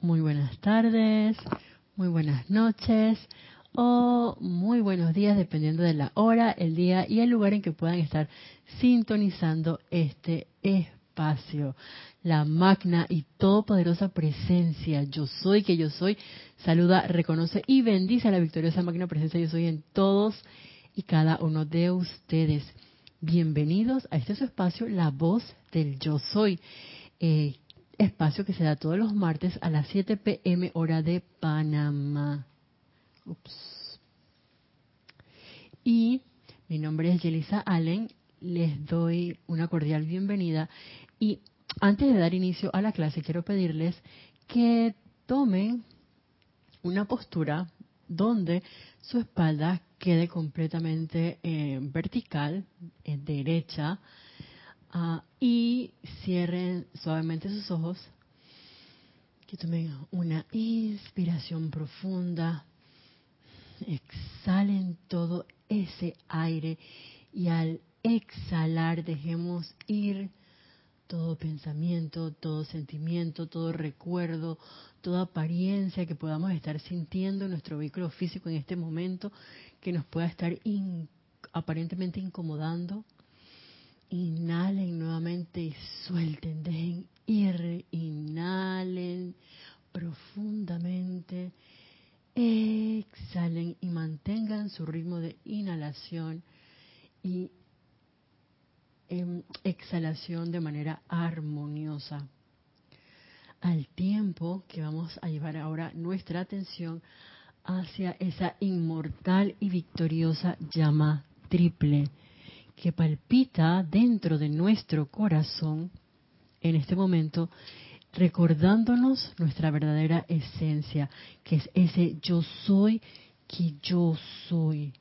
muy buenas tardes, muy buenas noches o muy buenos días dependiendo de la hora, el día y el lugar en que puedan estar sintonizando este espacio. La magna y todopoderosa presencia, yo soy que yo soy, saluda, reconoce y bendice a la victoriosa magna presencia yo soy en todos y cada uno de ustedes. Bienvenidos a este su espacio, La Voz del Yo Soy. Eh, espacio que se da todos los martes a las 7 pm hora de Panamá. Ups. Y mi nombre es Yelisa Allen, les doy una cordial bienvenida y antes de dar inicio a la clase quiero pedirles que tomen una postura donde su espalda quede completamente eh, vertical, eh, derecha, Ah, y cierren suavemente sus ojos. Que tomen una inspiración profunda. Exhalen todo ese aire y al exhalar dejemos ir todo pensamiento, todo sentimiento, todo recuerdo, toda apariencia que podamos estar sintiendo en nuestro vehículo físico en este momento que nos pueda estar aparentemente incomodando Inhalen nuevamente y suelten, dejen ir, inhalen profundamente, exhalen y mantengan su ritmo de inhalación y em, exhalación de manera armoniosa. Al tiempo que vamos a llevar ahora nuestra atención hacia esa inmortal y victoriosa llama triple que palpita dentro de nuestro corazón en este momento, recordándonos nuestra verdadera esencia, que es ese yo soy que yo soy.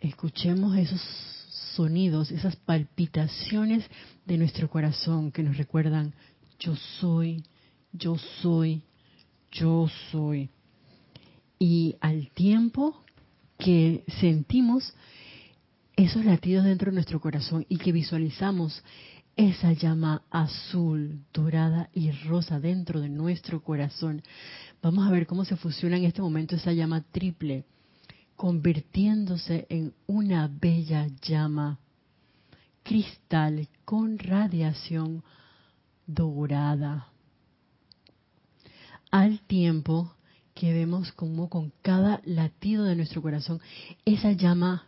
Escuchemos esos sonidos, esas palpitaciones de nuestro corazón que nos recuerdan yo soy, yo soy, yo soy. Y al tiempo que sentimos esos latidos dentro de nuestro corazón y que visualizamos esa llama azul, dorada y rosa dentro de nuestro corazón. Vamos a ver cómo se fusiona en este momento esa llama triple, convirtiéndose en una bella llama cristal con radiación dorada. Al tiempo que vemos como con cada latido de nuestro corazón esa llama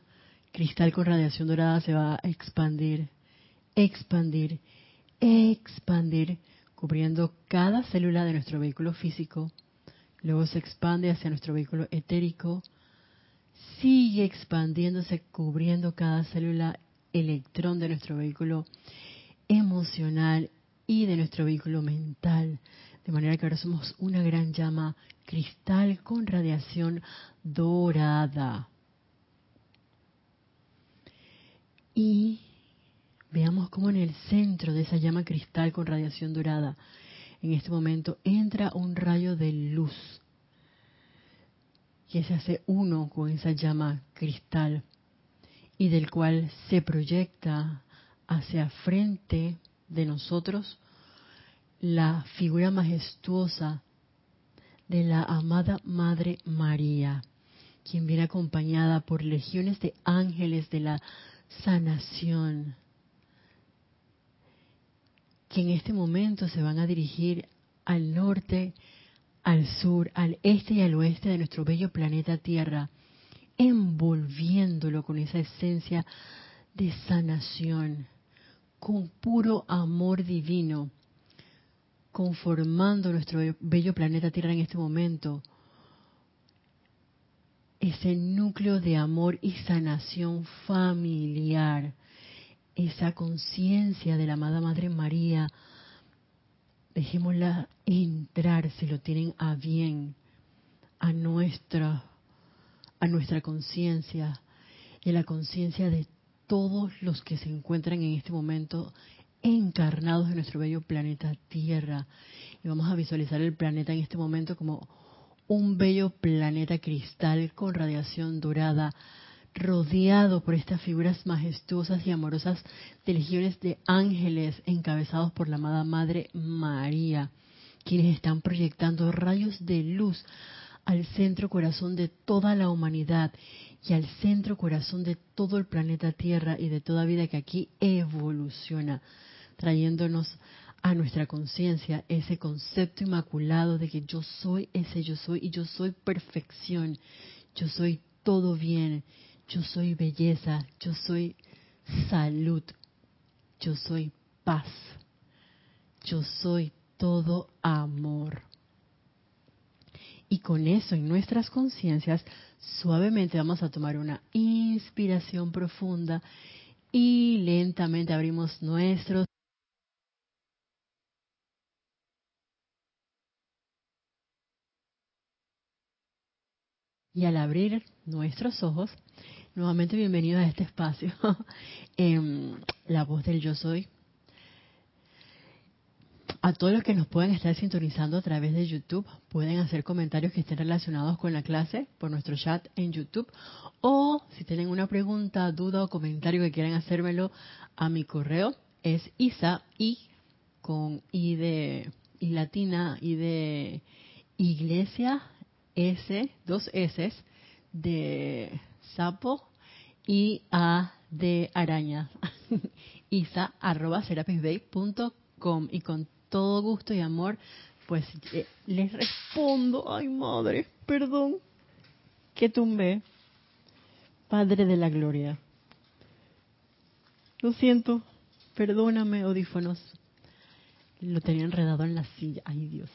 cristal con radiación dorada se va a expandir, expandir, expandir, cubriendo cada célula de nuestro vehículo físico. Luego se expande hacia nuestro vehículo etérico. Sigue expandiéndose, cubriendo cada célula electrón de nuestro vehículo emocional y de nuestro vehículo mental. De manera que ahora somos una gran llama cristal con radiación dorada. Y veamos cómo en el centro de esa llama cristal con radiación dorada, en este momento entra un rayo de luz que se hace uno con esa llama cristal y del cual se proyecta hacia frente de nosotros la figura majestuosa de la amada Madre María, quien viene acompañada por legiones de ángeles de la sanación, que en este momento se van a dirigir al norte, al sur, al este y al oeste de nuestro bello planeta Tierra, envolviéndolo con esa esencia de sanación, con puro amor divino, conformando nuestro bello planeta Tierra en este momento ese núcleo de amor y sanación familiar, esa conciencia de la amada Madre María, dejémosla entrar, si lo tienen a bien, a nuestra, a nuestra conciencia y a la conciencia de todos los que se encuentran en este momento encarnados en nuestro bello planeta Tierra. Y vamos a visualizar el planeta en este momento como un bello planeta cristal con radiación dorada, rodeado por estas figuras majestuosas y amorosas de legiones de ángeles encabezados por la amada Madre María, quienes están proyectando rayos de luz al centro corazón de toda la humanidad y al centro corazón de todo el planeta Tierra y de toda vida que aquí evoluciona, trayéndonos a nuestra conciencia ese concepto inmaculado de que yo soy ese yo soy y yo soy perfección, yo soy todo bien, yo soy belleza, yo soy salud, yo soy paz, yo soy todo amor. Y con eso en nuestras conciencias, suavemente vamos a tomar una inspiración profunda y lentamente abrimos nuestros al abrir nuestros ojos, nuevamente bienvenidos a este espacio, en la voz del yo soy, a todos los que nos pueden estar sintonizando a través de YouTube, pueden hacer comentarios que estén relacionados con la clase por nuestro chat en YouTube. O si tienen una pregunta, duda o comentario que quieran hacérmelo a mi correo, es isa y con i de latina y de iglesia s dos s de sapo y a de araña isa arroba com y con todo gusto y amor, pues eh, les respondo, ay madre, perdón, que tumbé, Padre de la Gloria. Lo siento, perdóname, audífonos. Lo tenía enredado en la silla, ay Dios.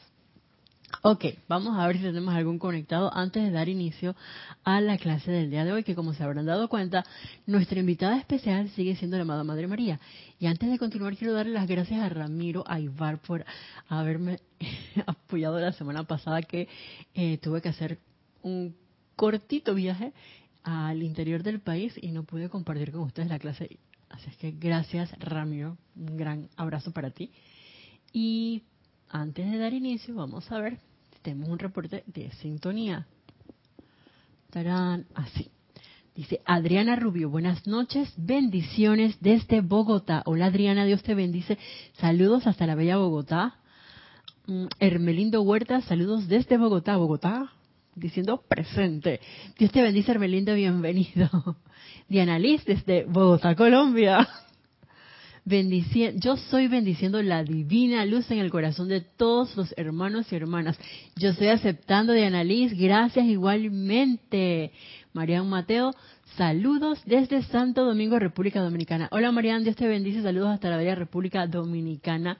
Ok, vamos a ver si tenemos algún conectado antes de dar inicio a la clase del día de hoy, que como se habrán dado cuenta, nuestra invitada especial sigue siendo la amada Madre María. Y antes de continuar, quiero darle las gracias a Ramiro Aybar por haberme apoyado la semana pasada que eh, tuve que hacer un cortito viaje al interior del país y no pude compartir con ustedes la clase. Así es que gracias Ramiro, un gran abrazo para ti. Y antes de dar inicio, vamos a ver tenemos un reporte de sintonía. Estarán así. Dice Adriana Rubio, buenas noches, bendiciones desde Bogotá. Hola Adriana, Dios te bendice. Saludos hasta la bella Bogotá. Mm, Hermelindo Huerta, saludos desde Bogotá, Bogotá, diciendo presente. Dios te bendice, Hermelindo, bienvenido. Diana Liz desde Bogotá, Colombia yo soy bendiciendo la divina luz en el corazón de todos los hermanos y hermanas. Yo estoy aceptando de Annalise, gracias igualmente. Marian Mateo, saludos desde Santo Domingo, República Dominicana. Hola Marian, Dios te bendice, saludos hasta la bella República Dominicana.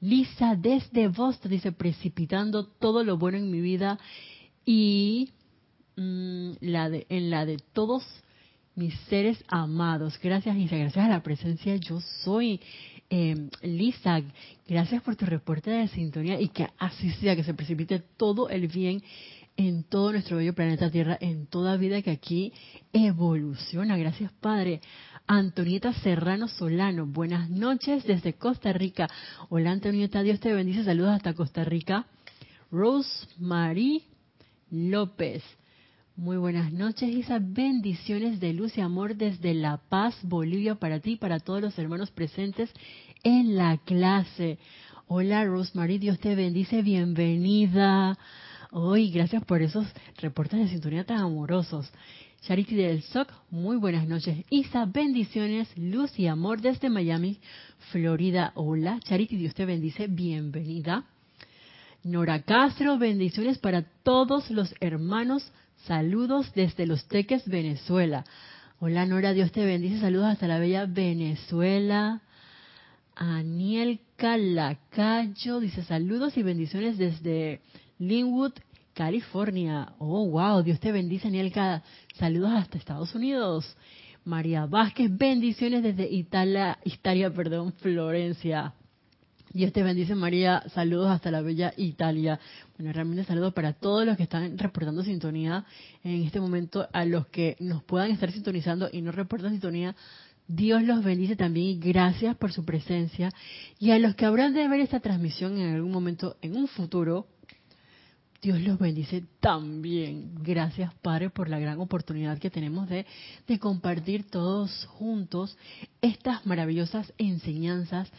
Lisa desde Boston dice, precipitando todo lo bueno en mi vida y mm, en la de todos mis seres amados. Gracias, Lisa. Gracias a la presencia yo soy. Eh, Lisa, gracias por tu reporte de sintonía y que así sea, que se precipite todo el bien en todo nuestro bello planeta Tierra, en toda vida que aquí evoluciona. Gracias, Padre. Antonieta Serrano Solano, buenas noches desde Costa Rica. Hola, Antonieta, Dios te bendice. Saludos hasta Costa Rica. Rosemary López, muy buenas noches, Isa. Bendiciones de luz y amor desde La Paz, Bolivia, para ti y para todos los hermanos presentes en la clase. Hola, Rosemary, Dios te bendice. Bienvenida. Hoy, gracias por esos reportes de sintonía tan amorosos. Charity del SOC, muy buenas noches. Isa, bendiciones, luz y amor desde Miami, Florida. Hola, Charity, Dios te bendice. Bienvenida. Nora Castro, bendiciones para todos los hermanos Saludos desde Los Teques, Venezuela. Hola Nora, Dios te bendice. Saludos hasta la bella Venezuela. Aniel Calacayo dice saludos y bendiciones desde Linwood, California. Oh, wow, Dios te bendice, Anielka. Saludos hasta Estados Unidos. María Vázquez, bendiciones desde Italia, Italia, perdón, Florencia. Dios te bendice María, saludos hasta la bella Italia. Bueno, realmente saludos para todos los que están reportando sintonía en este momento, a los que nos puedan estar sintonizando y no reportan sintonía. Dios los bendice también y gracias por su presencia. Y a los que habrán de ver esta transmisión en algún momento, en un futuro, Dios los bendice también. Gracias, Padre, por la gran oportunidad que tenemos de, de compartir todos juntos estas maravillosas enseñanzas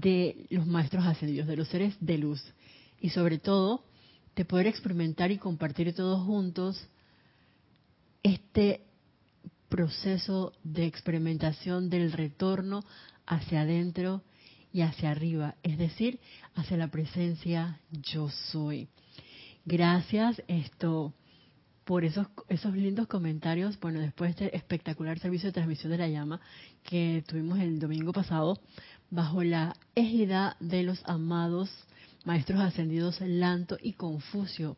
de los maestros ascendidos, de los seres de luz. y sobre todo de poder experimentar y compartir todos juntos este proceso de experimentación del retorno hacia adentro y hacia arriba, es decir, hacia la presencia yo soy. Gracias esto por esos esos lindos comentarios, bueno, después de este espectacular servicio de transmisión de la llama que tuvimos el domingo pasado bajo la égida de los amados maestros ascendidos Lanto y Confucio,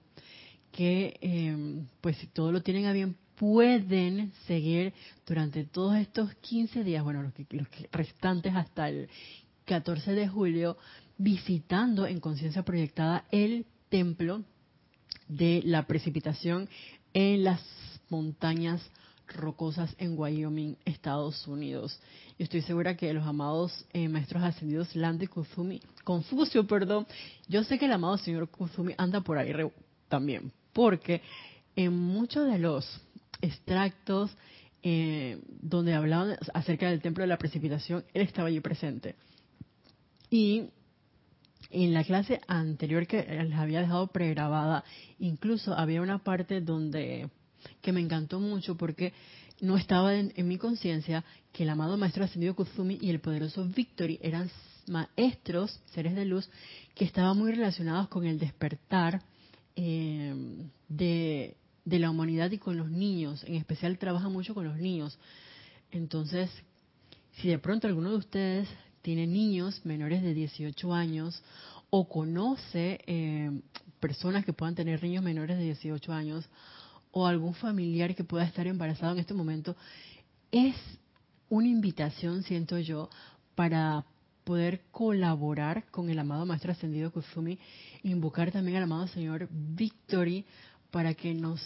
que eh, pues si todo lo tienen a bien pueden seguir durante todos estos 15 días, bueno, los, que, los restantes hasta el 14 de julio, visitando en conciencia proyectada el templo de la precipitación en las montañas rocosas en Wyoming, Estados Unidos. Yo estoy segura que los amados eh, maestros ascendidos Lando Kuzumi, Confucio, perdón, yo sé que el amado señor Kuzumi anda por ahí también, porque en muchos de los extractos eh, donde hablaban acerca del templo de la precipitación, él estaba allí presente. Y en la clase anterior que les había dejado pregrabada, incluso había una parte donde que me encantó mucho porque no estaba en, mi conciencia que el amado maestro ascendido Kuzumi y el poderoso Victory eran maestros, seres de luz, que estaban muy relacionados con el despertar eh, de, de la humanidad y con los niños. En especial trabaja mucho con los niños. Entonces, si de pronto alguno de ustedes tiene niños menores de 18 años o conoce eh, personas que puedan tener niños menores de 18 años o algún familiar que pueda estar embarazado en este momento, es una invitación, siento yo, para poder colaborar con el amado Maestro Ascendido Kusumi, invocar también al amado Señor Victory para que nos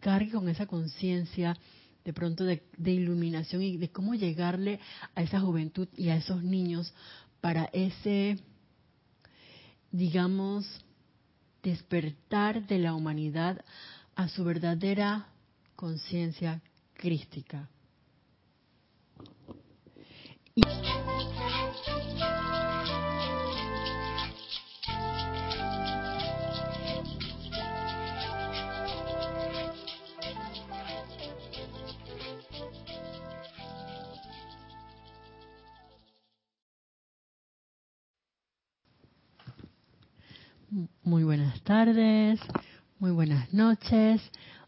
cargue con esa conciencia de pronto de, iluminación y de cómo llegarle a esa juventud y a esos niños para ese, digamos, despertar de la humanidad a su verdadera conciencia crística. Muy buenas tardes, muy buenas noches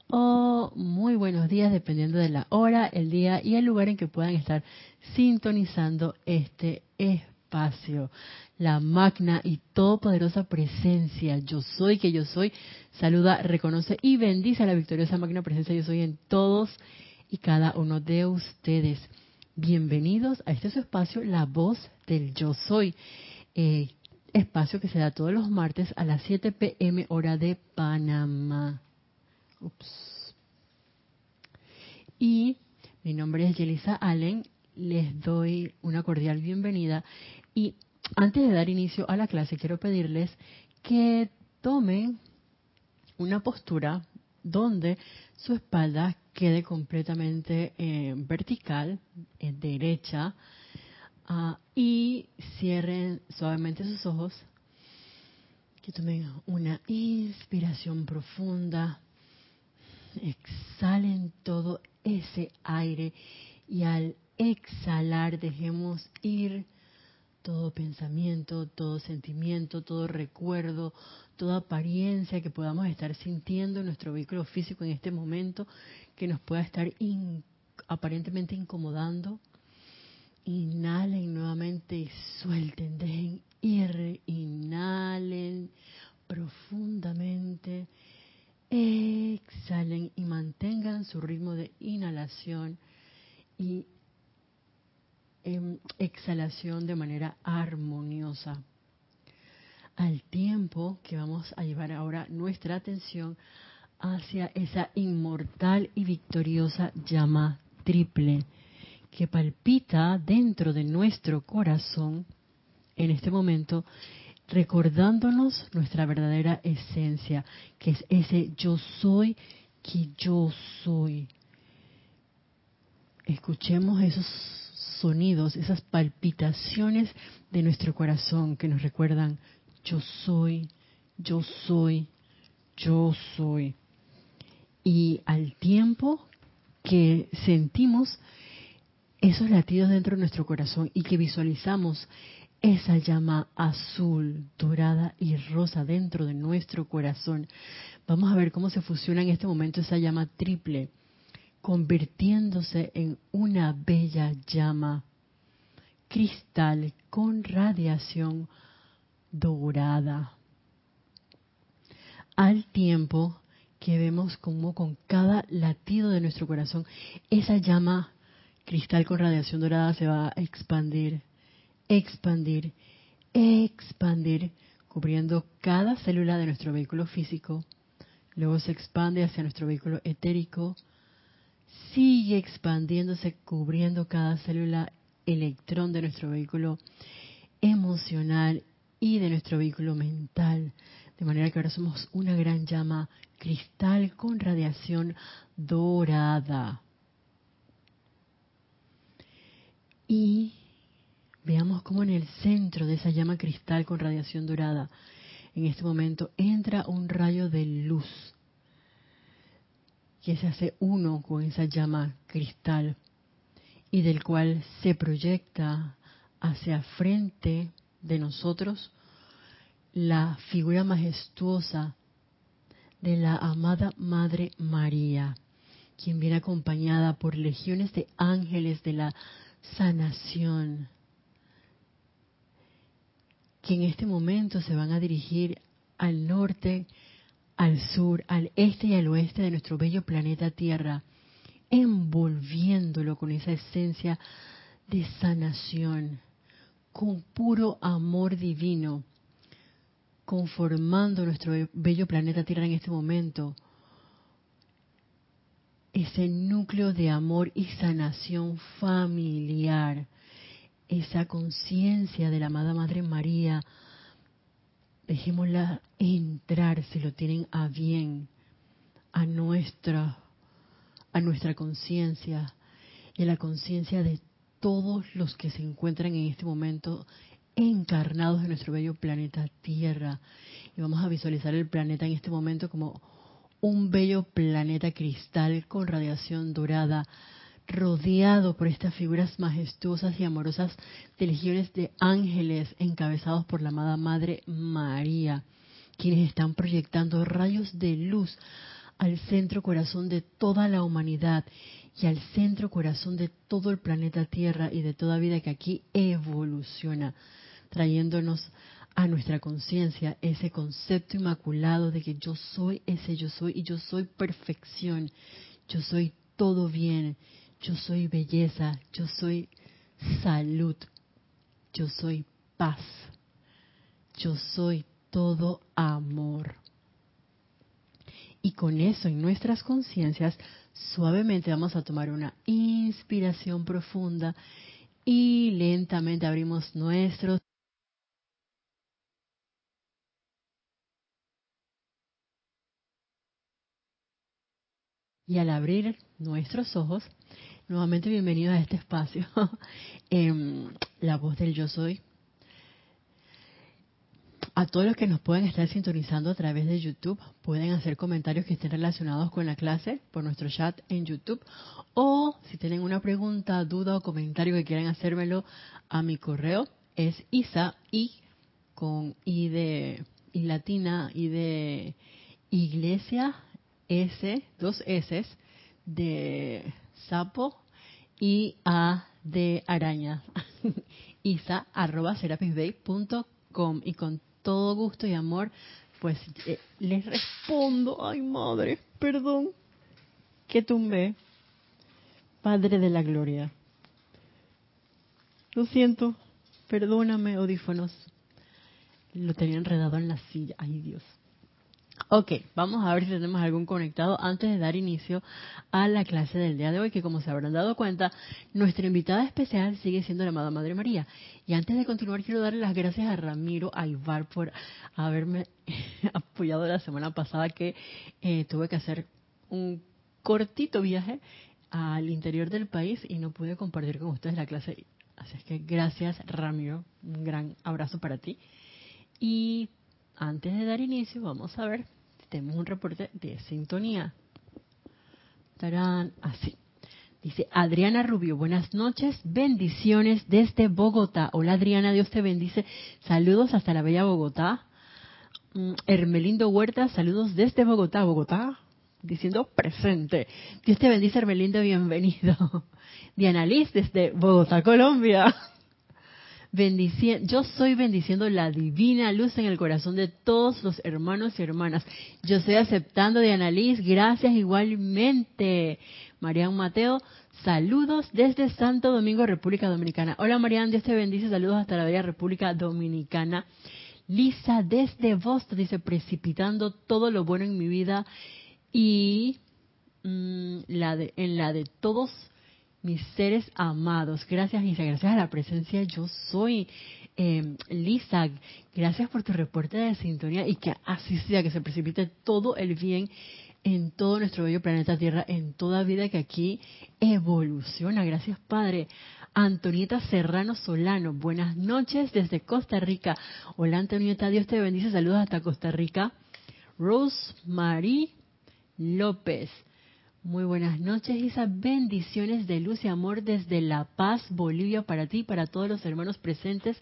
o muy buenos días dependiendo de la hora, el día y el lugar en que puedan estar sintonizando este espacio. La magna y todopoderosa presencia, yo soy que yo soy, saluda, reconoce y bendice a la victoriosa magna presencia, yo soy en todos y cada uno de ustedes. Bienvenidos a este su espacio, la voz del yo soy. Eh, espacio que se da todos los martes a las 7 pm hora de Panamá. Ups. Y mi nombre es Yelisa Allen, les doy una cordial bienvenida y antes de dar inicio a la clase quiero pedirles que tomen una postura donde su espalda quede completamente eh, vertical, en derecha, Ah, y cierren suavemente sus ojos. Que tomen una inspiración profunda. Exhalen todo ese aire y al exhalar dejemos ir todo pensamiento, todo sentimiento, todo recuerdo, toda apariencia que podamos estar sintiendo en nuestro vehículo físico en este momento que nos pueda estar aparentemente incomodando Inhalen nuevamente y suelten, dejen ir, inhalen profundamente, exhalen y mantengan su ritmo de inhalación y em, exhalación de manera armoniosa. Al tiempo que vamos a llevar ahora nuestra atención hacia esa inmortal y victoriosa llama triple que palpita dentro de nuestro corazón en este momento, recordándonos nuestra verdadera esencia, que es ese yo soy que yo soy. Escuchemos esos sonidos, esas palpitaciones de nuestro corazón que nos recuerdan yo soy, yo soy, yo soy. Y al tiempo que sentimos esos latidos dentro de nuestro corazón y que visualizamos esa llama azul, dorada y rosa dentro de nuestro corazón, vamos a ver cómo se fusiona en este momento esa llama triple, convirtiéndose en una bella llama cristal con radiación dorada. Al tiempo que vemos como con cada latido de nuestro corazón, esa llama cristal con radiación dorada se va a expandir, expandir, expandir, cubriendo cada célula de nuestro vehículo físico. Luego se expande hacia nuestro vehículo etérico, sigue expandiéndose, cubriendo cada célula electrón de nuestro vehículo emocional y de nuestro vehículo mental. De manera que ahora somos una gran llama cristal con radiación dorada. Y veamos cómo en el centro de esa llama cristal con radiación dorada, en este momento entra un rayo de luz que se hace uno con esa llama cristal y del cual se proyecta hacia frente de nosotros la figura majestuosa de la amada Madre María, quien viene acompañada por legiones de ángeles de la sanación, que en este momento se van a dirigir al norte, al sur, al este y al oeste de nuestro bello planeta Tierra, envolviéndolo con esa esencia de sanación, con puro amor divino, conformando nuestro bello planeta Tierra en este momento, ese núcleo de amor y sanación familiar, esa conciencia de la amada Madre María, dejémosla entrar, si lo tienen a bien, a nuestra a nuestra conciencia y a la conciencia de todos los que se encuentran en este momento encarnados en nuestro bello planeta Tierra. Y vamos a visualizar el planeta en este momento como un bello planeta cristal con radiación dorada, rodeado por estas figuras majestuosas y amorosas de legiones de ángeles encabezados por la amada Madre María, quienes están proyectando rayos de luz al centro corazón de toda la humanidad y al centro corazón de todo el planeta Tierra y de toda vida que aquí evoluciona, trayéndonos a nuestra conciencia ese concepto inmaculado de que yo soy ese yo soy y yo soy perfección, yo soy todo bien, yo soy belleza, yo soy salud, yo soy paz, yo soy todo amor. Y con eso en nuestras conciencias, suavemente vamos a tomar una inspiración profunda y lentamente abrimos nuestros Y al abrir nuestros ojos, nuevamente bienvenidos a este espacio, en la voz del yo soy, a todos los que nos pueden estar sintonizando a través de YouTube, pueden hacer comentarios que estén relacionados con la clase por nuestro chat en YouTube. O si tienen una pregunta, duda o comentario que quieran hacérmelo a mi correo, es isa y con i de latina y de iglesia s dos s de sapo y a de araña isa arroba com y con todo gusto y amor, pues eh, les respondo, ay madre, perdón, que tumbé, Padre de la Gloria. Lo siento, perdóname, audífonos. Lo tenía enredado en la silla, ay Dios. Ok, vamos a ver si tenemos algún conectado antes de dar inicio a la clase del día de hoy, que como se habrán dado cuenta, nuestra invitada especial sigue siendo la amada Madre María. Y antes de continuar, quiero darle las gracias a Ramiro Aybar por haberme apoyado la semana pasada que eh, tuve que hacer un cortito viaje al interior del país y no pude compartir con ustedes la clase. Así es que gracias Ramiro, un gran abrazo para ti. Y antes de dar inicio, vamos a ver tenemos un reporte de sintonía. Estarán así. Dice Adriana Rubio, buenas noches, bendiciones desde Bogotá. Hola Adriana, Dios te bendice. Saludos hasta la bella Bogotá. Mm, Hermelindo Huerta, saludos desde Bogotá, Bogotá, diciendo presente. Dios te bendice, Hermelindo, bienvenido. Diana Liz desde Bogotá, Colombia. Yo soy bendiciendo la divina luz en el corazón de todos los hermanos y hermanas. Yo estoy aceptando, Diana Liz, gracias igualmente. Marian Mateo, saludos desde Santo Domingo, República Dominicana. Hola Marian, Dios te bendice, saludos hasta la bella República Dominicana. Lisa desde Boston dice, precipitando todo lo bueno en mi vida y mm, de, en la de todos mis seres amados. Gracias, Lisa, gracias a la presencia yo soy. Eh, Lisa, gracias por tu reporte de sintonía y que así sea, que se precipite todo el bien en todo nuestro bello planeta Tierra, en toda vida que aquí evoluciona. Gracias, Padre. Antonieta Serrano Solano, buenas noches desde Costa Rica. Hola, Antonieta, Dios te bendice. Saludos hasta Costa Rica. Rosemary López. Muy buenas noches, Isa. Bendiciones de luz y amor desde La Paz, Bolivia, para ti y para todos los hermanos presentes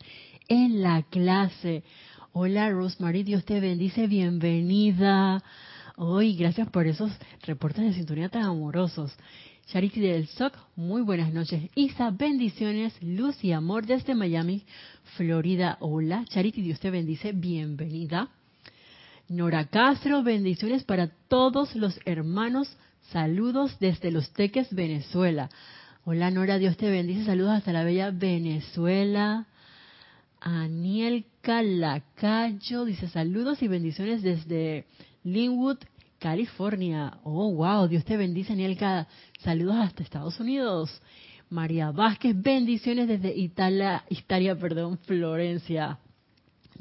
en la clase. Hola, Rosemary, Dios te bendice. Bienvenida. Hoy, gracias por esos reportes de sintonía tan amorosos. Charity del SOC, muy buenas noches. Isa, bendiciones, luz y amor desde Miami, Florida. Hola, Charity, Dios te bendice, bienvenida. Nora Castro, bendiciones para todos los hermanos. Saludos desde Los Teques, Venezuela. Hola Nora, Dios te bendice. Saludos hasta la bella Venezuela. Aniel Calacayo dice saludos y bendiciones desde Linwood, California. Oh, wow, Dios te bendice, Nielka. Saludos hasta Estados Unidos. María Vázquez, bendiciones desde Italia, Italia, perdón, Florencia.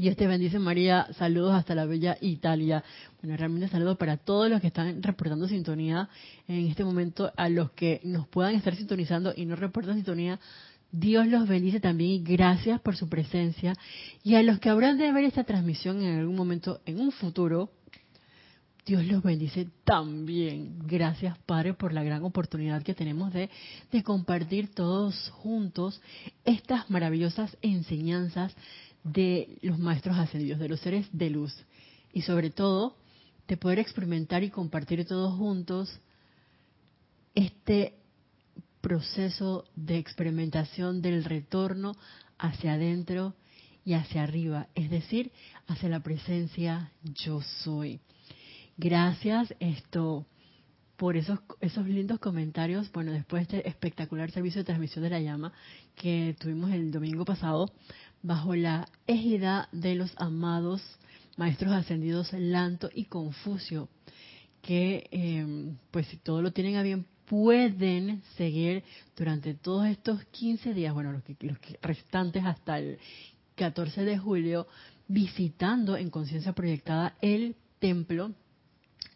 Dios te bendice, María. Saludos hasta la bella Italia. Bueno, realmente saludos para todos los que están reportando sintonía en este momento, a los que nos puedan estar sintonizando y no reportan sintonía. Dios los bendice también y gracias por su presencia. Y a los que habrán de ver esta transmisión en algún momento, en un futuro, Dios los bendice también. Gracias, Padre, por la gran oportunidad que tenemos de, de, compartir todos juntos estas maravillosas enseñanzas de los maestros ascendidos, de los seres de luz. Y sobre todo, de poder experimentar y compartir todos juntos este proceso de experimentación del retorno hacia adentro y hacia arriba, es decir, hacia la presencia yo soy. Gracias esto por esos esos lindos comentarios. Bueno, después de este espectacular servicio de transmisión de la llama que tuvimos el domingo pasado bajo la égida de los amados maestros ascendidos Lanto y Confucio, que em, pues si todo lo tienen a bien pueden seguir durante todos estos 15 días, bueno, los, que, los restantes hasta el 14 de julio, visitando en conciencia proyectada el templo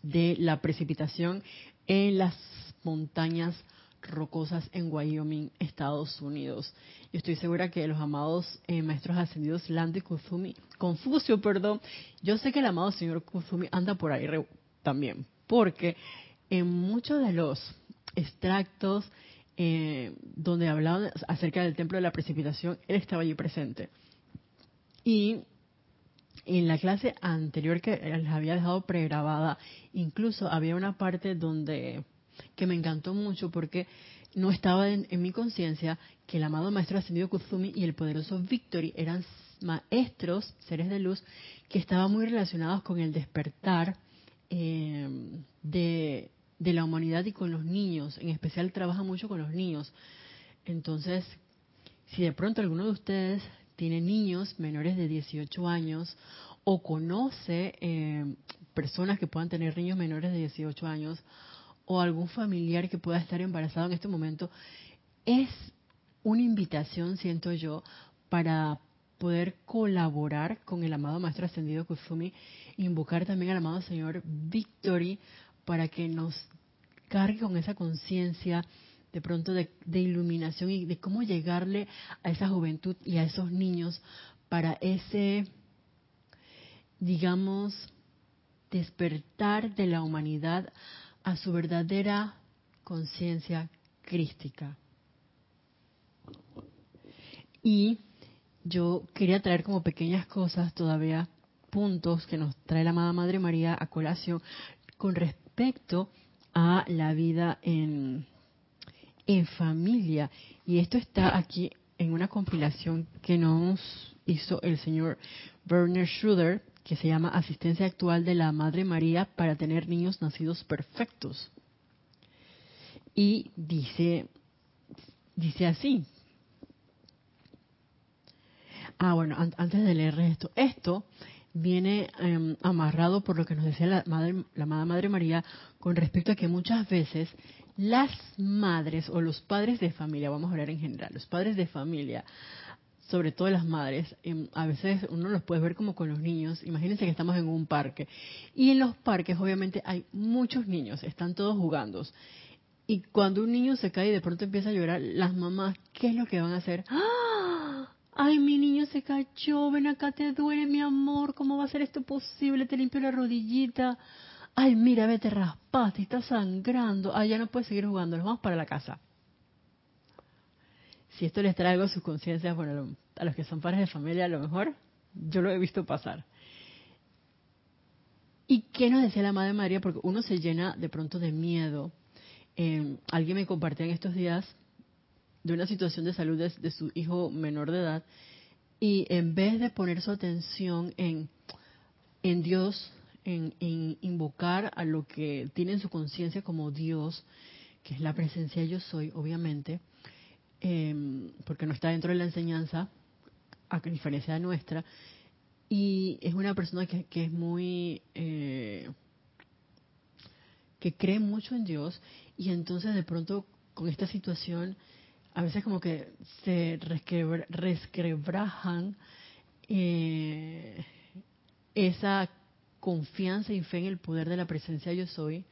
de la precipitación en las montañas rocosas en Wyoming, Estados Unidos. Yo estoy segura que los amados eh, maestros ascendidos Lando y Kuzumi, Confucio, perdón, yo sé que el amado señor Kuzumi anda por ahí también, porque en muchos de los extractos eh, donde hablaban acerca del templo de la precipitación, él estaba allí presente. Y en la clase anterior que les había dejado pregrabada, incluso había una parte donde que me encantó mucho porque no estaba en, mi conciencia que el amado maestro ascendido Kuzumi y el poderoso Victory eran maestros, seres de luz, que estaban muy relacionados con el despertar eh, de, la humanidad y con los niños. En especial trabaja mucho con los niños. Entonces, si de pronto alguno de ustedes tiene niños menores de 18 años o conoce eh, personas que puedan tener niños menores de 18 años o algún familiar que pueda estar embarazado en este momento, es una invitación, siento yo, para poder colaborar con el amado Maestro Ascendido Kusumi, invocar también al amado Señor Victory para que nos cargue con esa conciencia de pronto de, iluminación y de cómo llegarle a esa juventud y a esos niños para ese digamos, despertar de la humanidad a su verdadera conciencia crística. Y yo quería traer como pequeñas cosas todavía, puntos que nos trae la amada Madre María a colación con respecto a la vida en, en familia. Y esto está aquí en una compilación que nos hizo el señor Werner Schroeder, que se llama Asistencia Actual de la Madre María para tener niños nacidos perfectos. Y dice, dice así. Ah, bueno, antes de leer esto, esto viene em, amarrado por lo que nos decía la madre, la amada Madre María con respecto a que muchas veces las madres o los padres de familia, vamos a hablar en general, los padres de familia, sobre todo las madres, em, a veces uno los puede ver como con los niños. Imagínense que estamos en un parque. Y en los parques obviamente hay muchos niños, están todos jugando. Y cuando un niño se cae y de pronto empieza a llorar, las mamás, ¿qué es lo que van a hacer? ¡Ah! Ay, mi niño se cayó, ven acá, te duele, mi amor, ¿cómo va a ser esto posible? Te limpio la rodillita. Ay, mira, vete raspaste, está sangrando. Ay, ya no puedes seguir jugando, nos vamos para la casa si esto les a sus conciencias, bueno, a los que son padres de familia, a lo mejor yo lo he visto pasar. ¿Y qué nos decía la Madre María? Porque uno se llena de pronto de miedo. Eh, alguien me compartía en estos días de una situación de salud de, su hijo menor de edad y en vez de poner su atención en, en Dios, en, en invocar a lo que tiene en su conciencia como Dios, que es la presencia yo soy, obviamente, Em, porque no está dentro de la enseñanza, a diferencia de nuestra, y es una persona que, es muy... Eh, que cree mucho en Dios y entonces de pronto con esta situación a veces como que se resquebrajan eh, esa confianza y fe en el poder de la presencia yo soy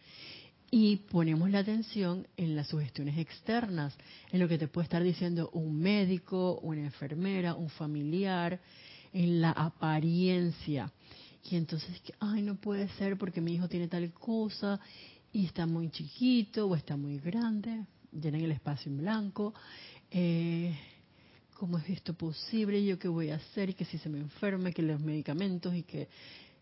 y ponemos la atención en las sugestiones externas, en lo que te puede estar diciendo un médico, una enfermera, un familiar, en la apariencia. Y entonces, ay, no puede ser porque mi hijo tiene tal cosa y está muy chiquito o está muy grande, llenan el espacio en blanco. Eh, ¿Cómo es esto posible? ¿Yo qué voy a hacer? Y que si se me enferma, que los medicamentos y que,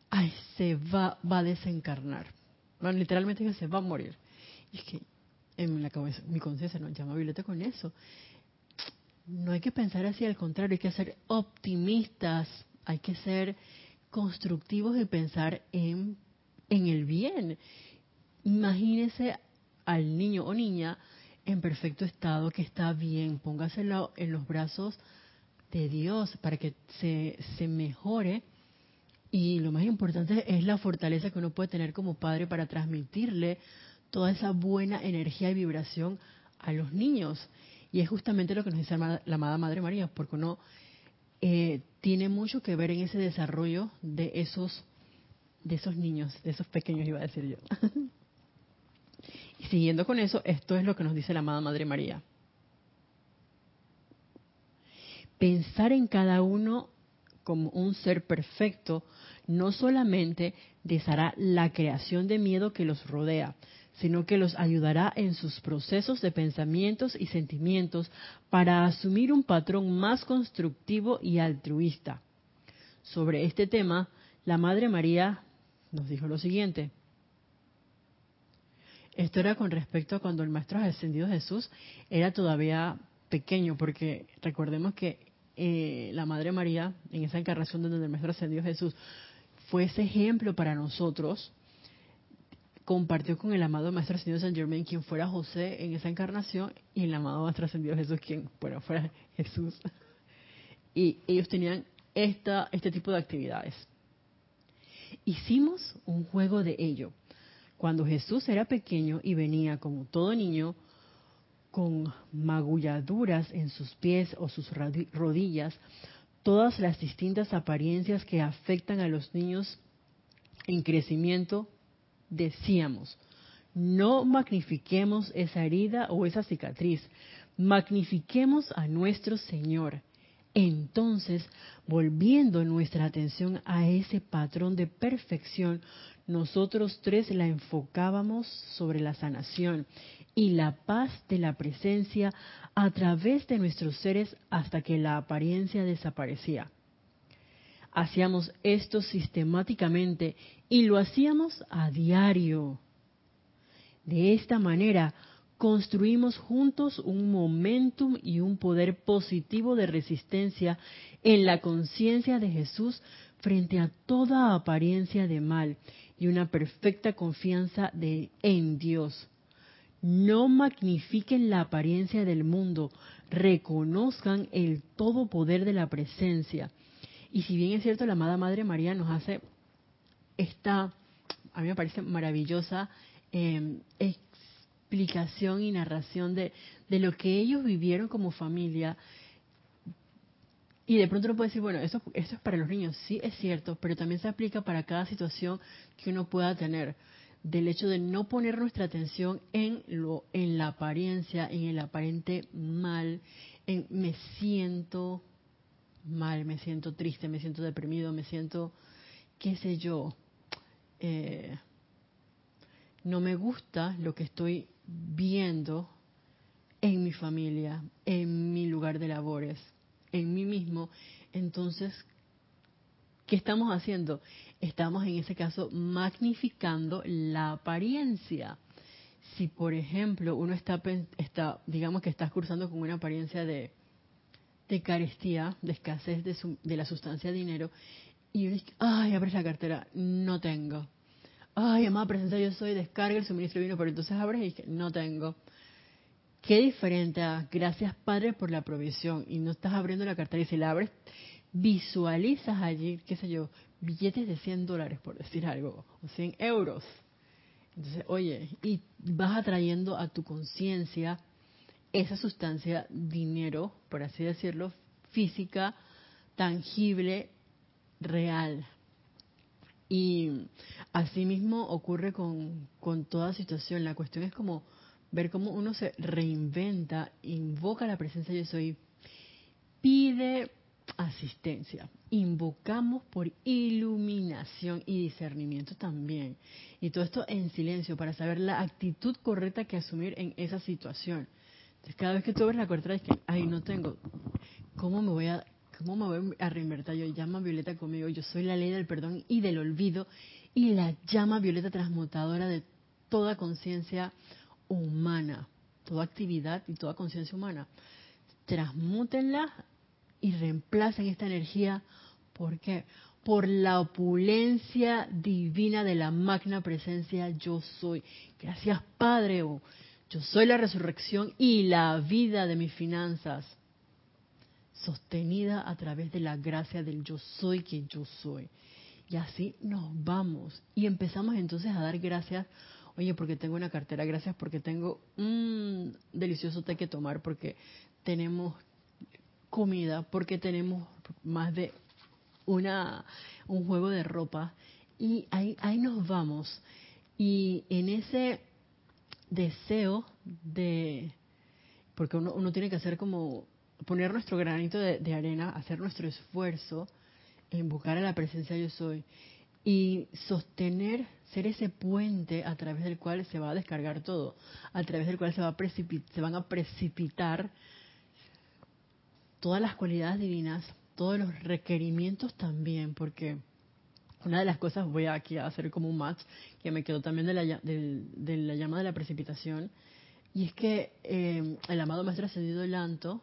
ay, se va, va a desencarnar literalmente se va a morir. Y es que en la cabeza, mi conciencia no llama Violeta con eso. No hay que pensar así, al contrario, hay que ser optimistas, hay que ser constructivos y pensar en, en el bien. Imagínese al niño o niña en perfecto estado, que está bien, póngaselo en los brazos de Dios para que se, se mejore y lo más importante es la fortaleza que uno puede tener como padre para transmitirle toda esa buena energía y vibración a los niños. Y es justamente lo que nos dice la amada Madre María, porque uno eh, tiene mucho que ver en ese desarrollo de esos, de esos niños, de esos pequeños, iba a decir yo. y siguiendo con eso, esto es lo que nos dice la amada Madre María. Pensar en cada uno como un ser perfecto, no solamente deshará la creación de miedo que los rodea, sino que los ayudará en sus procesos de pensamientos y sentimientos para asumir un patrón más constructivo y altruista. Sobre este tema, la Madre María nos dijo lo siguiente. Esto era con respecto a cuando el Maestro Ascendido Jesús era todavía pequeño, porque recordemos que eh, la Madre María, en esa encarnación donde el Maestro Ascendido Jesús fue ese ejemplo para nosotros, compartió con el amado Maestro Ascendido San Germain quien fuera José en esa encarnación y el amado Maestro Ascendido Jesús quien fuera Jesús. Y ellos tenían esta, este tipo de actividades. Hicimos un juego de ello. Cuando Jesús era pequeño y venía como todo niño, con magulladuras en sus pies o sus rodillas, todas las distintas apariencias que afectan a los niños en crecimiento, decíamos, no magnifiquemos esa herida o esa cicatriz, magnifiquemos a nuestro Señor. Entonces, volviendo nuestra atención a ese patrón de perfección, nosotros tres la enfocábamos sobre la sanación y la paz de la presencia a través de nuestros seres hasta que la apariencia desaparecía. Hacíamos esto sistemáticamente y lo hacíamos a diario. De esta manera, construimos juntos un momentum y un poder positivo de resistencia en la conciencia de Jesús frente a toda apariencia de mal y una perfecta confianza en Dios. No magnifiquen la apariencia del mundo, reconozcan el todo poder de la presencia. Y si bien es cierto, la amada Madre María nos hace esta, a mí me parece maravillosa, eh, explicación y narración de, de lo que ellos vivieron como familia. Y de pronto uno puede decir, bueno, eso, eso es para los niños, sí es cierto, pero también se aplica para cada situación que uno pueda tener. Del hecho de no poner nuestra atención en lo, en la apariencia, en el aparente mal, en me siento mal, me siento triste, me siento deprimido, me siento, qué sé yo, eh, no me gusta lo que estoy viendo en mi familia, en mi lugar de labores, en mí mismo, entonces, ¿qué estamos haciendo? Estamos en ese caso magnificando la apariencia. Si, por ejemplo, uno está, está digamos que estás cursando con una apariencia de, de carestía, de escasez de, de la sustancia dinero, y uno dice, ay, abres la cartera, no tengo ay, amada presencia, yo soy, descarga el suministro vino, pero entonces abres y dices, no tengo. Qué diferente a gracias Padre por la provisión y no estás abriendo la cartera y si la abres, visualizas allí, qué sé yo, billetes de 100 dólares, por decir algo, o 100 euros. Entonces, oye, y vas atrayendo a tu conciencia esa sustancia, dinero, por así decirlo, física, tangible, real. Y así mismo ocurre con, con toda situación. La cuestión es como ver cómo uno se reinventa, invoca la presencia de soy, pide asistencia. Invocamos por iluminación y discernimiento también. Y todo esto en silencio para saber la actitud correcta que asumir en esa situación. Entonces, cada vez que tú ves la correcta es que, ay, no tengo, ¿cómo me voy a ¿Cómo me voy a reinvertir yo? Llama violeta conmigo. Yo soy la ley del perdón y del olvido y la llama violeta transmutadora de toda conciencia humana, toda actividad y toda conciencia humana. Transmútenla y reemplacen esta energía. ¿Por qué? Por la opulencia divina de la magna presencia yo soy. Gracias Padre. Yo soy la resurrección y la vida de mis finanzas sostenida a través de la gracia del yo soy que yo soy. Y así nos vamos y empezamos entonces a dar gracias, oye, porque tengo una cartera, gracias porque tengo un delicioso té que tomar, porque tenemos comida, porque tenemos más de una un juego de ropa y ahí ahí nos vamos. Y en ese deseo de porque uno, uno tiene que hacer como poner nuestro granito de, arena, hacer nuestro esfuerzo en buscar a la presencia yo soy y sostener, ser ese puente a través del cual se va a descargar todo, a través del cual se, va a se van a precipitar todas las cualidades divinas, todos los requerimientos también, porque una de las cosas, voy aquí a hacer como un match, que me quedó también de la, de, la llama de la precipitación, y es que eh, el amado Maestro Ascendido Lanto,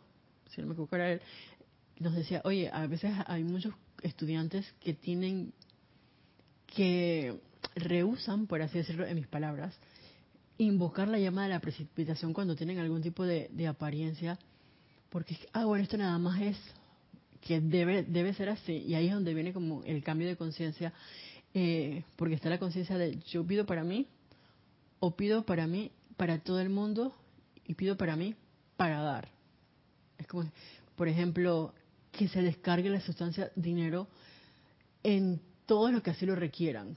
si no me equivoco era él, nos decía, oye, a veces hay muchos estudiantes que tienen, que rehusan, por así decirlo en mis palabras, invocar la llama de la precipitación cuando tienen algún tipo de, apariencia, porque, ah, bueno, esto nada más es que debe, debe ser así, y ahí es donde viene como el cambio de conciencia, eh, porque está la conciencia de yo pido para mí, o pido para mí, para todo el mundo, y pido para mí, para dar. Es como, por ejemplo, que se descargue la sustancia dinero en todo lo que así lo requieran.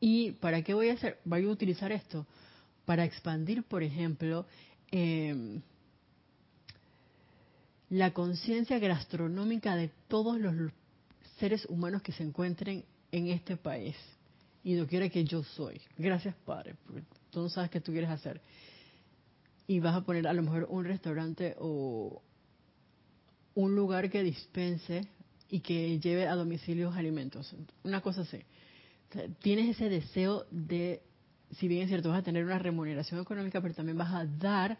¿Y para qué voy a hacer? Voy a utilizar esto para expandir, por ejemplo, em, la conciencia gastronómica de todos los seres humanos que se encuentren en este país. Y no quiere que yo soy. Gracias, Padre, porque tú no sabes qué tú quieres hacer. Y vas a poner a lo mejor un restaurante o un lugar que dispense y que lleve a domicilio alimentos. Una cosa así. tienes ese deseo de, si bien es cierto, vas a tener una remuneración económica, pero también vas a dar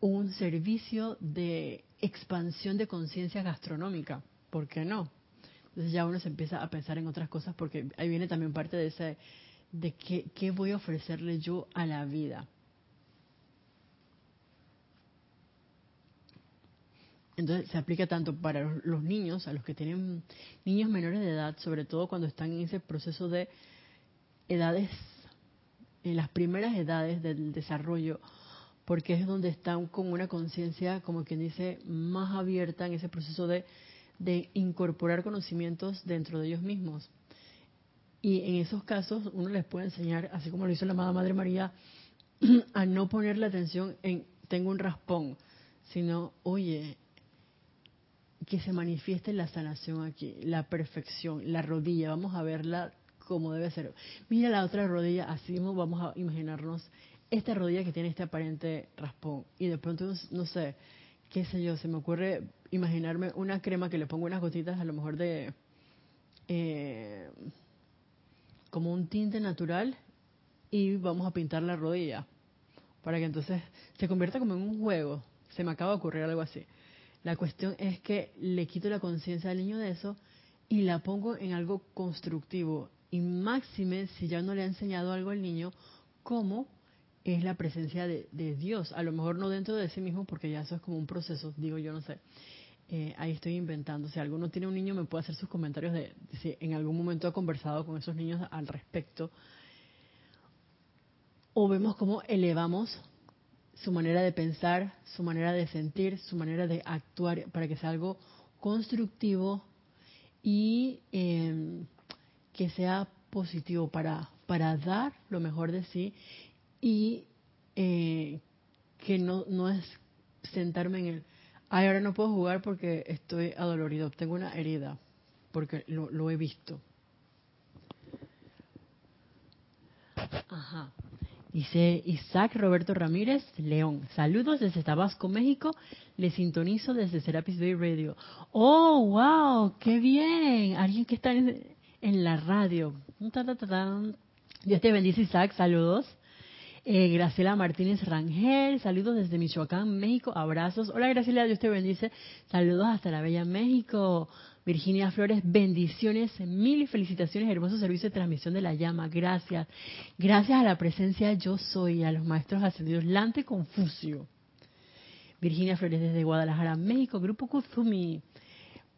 un servicio de expansión de conciencia gastronómica. ¿Por qué no? Entonces ya uno se empieza a pensar en otras cosas porque ahí viene también parte de ese, de qué, qué voy a ofrecerle yo a la vida. Entonces se aplica tanto para los niños, a los que tienen niños menores de edad, sobre todo cuando están en ese proceso de edades, en las primeras edades del desarrollo, porque es donde están con una conciencia, como quien dice, más abierta en ese proceso de, incorporar conocimientos dentro de ellos mismos. Y en esos casos uno les puede enseñar, así como lo hizo la amada Madre María, a no poner la atención en tengo un raspón, sino, oye, que se manifieste la sanación aquí, la perfección, la rodilla, vamos a verla como debe ser. Mira la otra rodilla, así mismo vamos a imaginarnos esta rodilla que tiene este aparente raspón. Y de pronto, no sé, qué sé yo, se me ocurre imaginarme una crema que le pongo unas gotitas a lo mejor de... Eh, como un tinte natural y vamos a pintar la rodilla para que entonces se convierta como en un juego. Se me acaba de ocurrir algo así. La cuestión es que le quito la conciencia al niño de eso y la pongo en algo constructivo. Y máxime si ya no le ha enseñado algo al niño, cómo es la presencia de, Dios. A lo mejor no dentro de sí mismo, porque ya eso es como un proceso, digo yo, no sé. Eh, ahí estoy inventando. Si alguno tiene un niño, me puede hacer sus comentarios de, si en algún momento ha conversado con esos niños al respecto. O vemos cómo elevamos su manera de pensar, su manera de sentir, su manera de actuar para que sea algo constructivo y em, que sea positivo para, para dar lo mejor de sí y eh, que no, no es sentarme en el, ay, ahora no puedo jugar porque estoy adolorido, tengo una herida, porque lo, lo he visto. Ajá. Dice Isaac Roberto Ramírez León. Saludos desde Tabasco, México. Le sintonizo desde Serapis Bay Radio. ¡Oh, wow! ¡Qué bien! Alguien que está en, en la radio. Dios te bendice, Isaac. Saludos. Eh, Graciela Martínez Rangel, saludos desde Michoacán, México, abrazos. Hola Graciela, Dios te bendice. Saludos hasta la Bella México. Virginia Flores, bendiciones, mil felicitaciones, hermoso servicio de transmisión de la llama. Gracias. Gracias a la presencia yo soy, a los maestros ascendidos Lante Confucio. Virginia Flores desde Guadalajara, México, Grupo Kuzumi.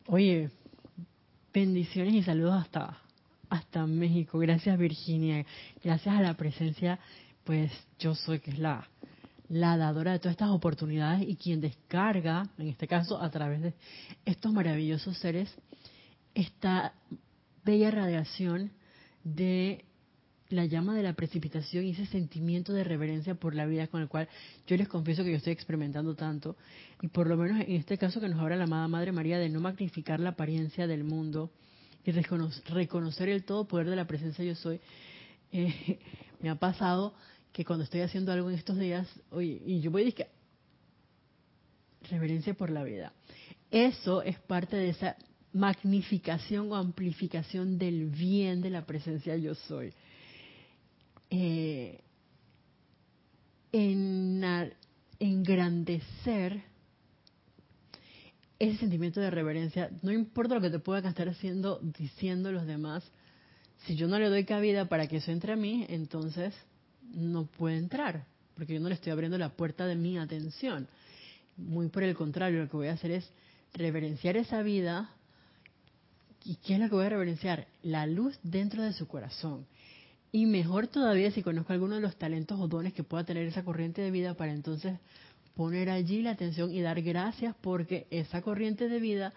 Oye, bendiciones y saludos hasta, hasta México. Gracias Virginia. Gracias a la presencia pues yo soy que es la, la dadora de todas estas oportunidades y quien descarga, en este caso a través de estos maravillosos seres, esta bella radiación de la llama de la precipitación y ese sentimiento de reverencia por la vida con el cual yo les confieso que yo estoy experimentando tanto. Y por lo menos en este caso que nos habla la amada Madre María de no magnificar la apariencia del mundo y reconocer el todo poder de la presencia yo soy, eh, me ha pasado que cuando estoy haciendo algo en estos días, y yo voy a decir reverencia por la vida. Eso es parte de esa magnificación o amplificación del bien de la presencia yo soy. Eh, en engrandecer ese sentimiento de reverencia, no importa lo que te puedan estar haciendo, diciendo los demás, si yo no le doy cabida para que eso entre a mí, entonces no puede entrar, porque yo no le estoy abriendo la puerta de mi atención. Muy por el contrario, lo que voy a hacer es reverenciar esa vida. ¿Y qué es lo que voy a reverenciar? La luz dentro de su corazón. Y mejor todavía si conozco alguno de los talentos o dones que pueda tener esa corriente de vida para entonces poner allí la atención y dar gracias porque esa corriente de vida